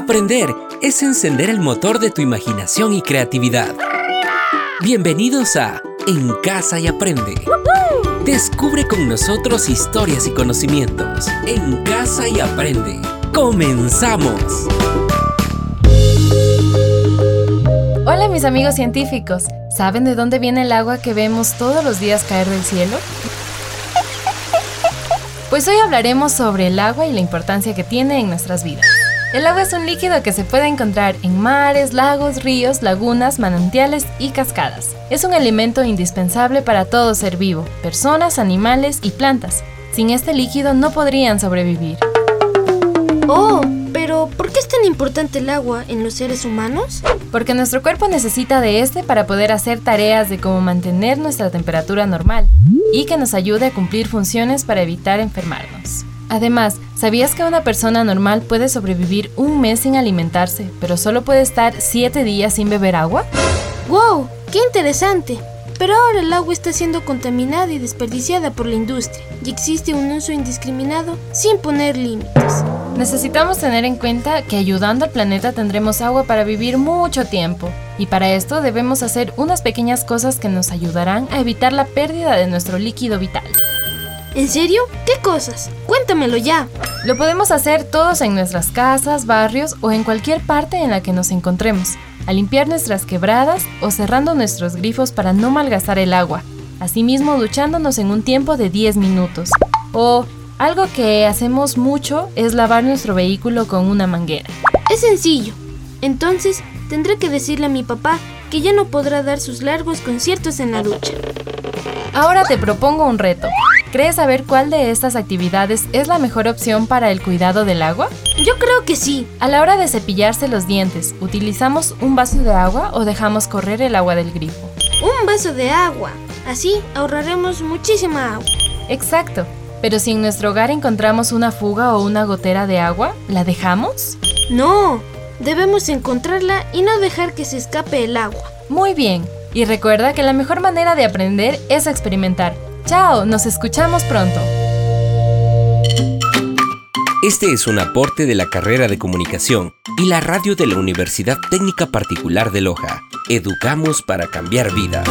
Aprender es encender el motor de tu imaginación y creatividad. Bienvenidos a En Casa y Aprende. Descubre con nosotros historias y conocimientos. En Casa y Aprende. ¡Comenzamos! Hola mis amigos científicos. ¿Saben de dónde viene el agua que vemos todos los días caer del cielo? Pues hoy hablaremos sobre el agua y la importancia que tiene en nuestras vidas. El agua es un líquido que se puede encontrar en mares, lagos, ríos, lagunas, manantiales y cascadas. Es un elemento indispensable para todo ser vivo, personas, animales y plantas. Sin este líquido no podrían sobrevivir. Oh, pero ¿por qué es tan importante el agua en los seres humanos? Porque nuestro cuerpo necesita de este para poder hacer tareas de como mantener nuestra temperatura normal y que nos ayude a cumplir funciones para evitar enfermarnos. Además, ¿sabías que una persona normal puede sobrevivir un mes sin alimentarse, pero solo puede estar 7 días sin beber agua? ¡Wow! ¡Qué interesante! Pero ahora el agua está siendo contaminada y desperdiciada por la industria y existe un uso indiscriminado sin poner límites. Necesitamos tener en cuenta que ayudando al planeta tendremos agua para vivir mucho tiempo y para esto debemos hacer unas pequeñas cosas que nos ayudarán a evitar la pérdida de nuestro líquido vital. ¿En serio? ¿Qué cosas? Cuéntamelo ya. Lo podemos hacer todos en nuestras casas, barrios o en cualquier parte en la que nos encontremos, a limpiar nuestras quebradas o cerrando nuestros grifos para no malgastar el agua, asimismo duchándonos en un tiempo de 10 minutos. O algo que hacemos mucho es lavar nuestro vehículo con una manguera. Es sencillo. Entonces, tendré que decirle a mi papá que ya no podrá dar sus largos conciertos en la ducha. Ahora te propongo un reto. ¿Crees saber cuál de estas actividades es la mejor opción para el cuidado del agua? Yo creo que sí. A la hora de cepillarse los dientes, ¿utilizamos un vaso de agua o dejamos correr el agua del grifo? Un vaso de agua. Así ahorraremos muchísima agua. Exacto. Pero si en nuestro hogar encontramos una fuga o una gotera de agua, ¿la dejamos? No, debemos encontrarla y no dejar que se escape el agua. Muy bien. Y recuerda que la mejor manera de aprender es experimentar. Chao, nos escuchamos pronto. Este es un aporte de la carrera de comunicación y la radio de la Universidad Técnica Particular de Loja. Educamos para cambiar vidas.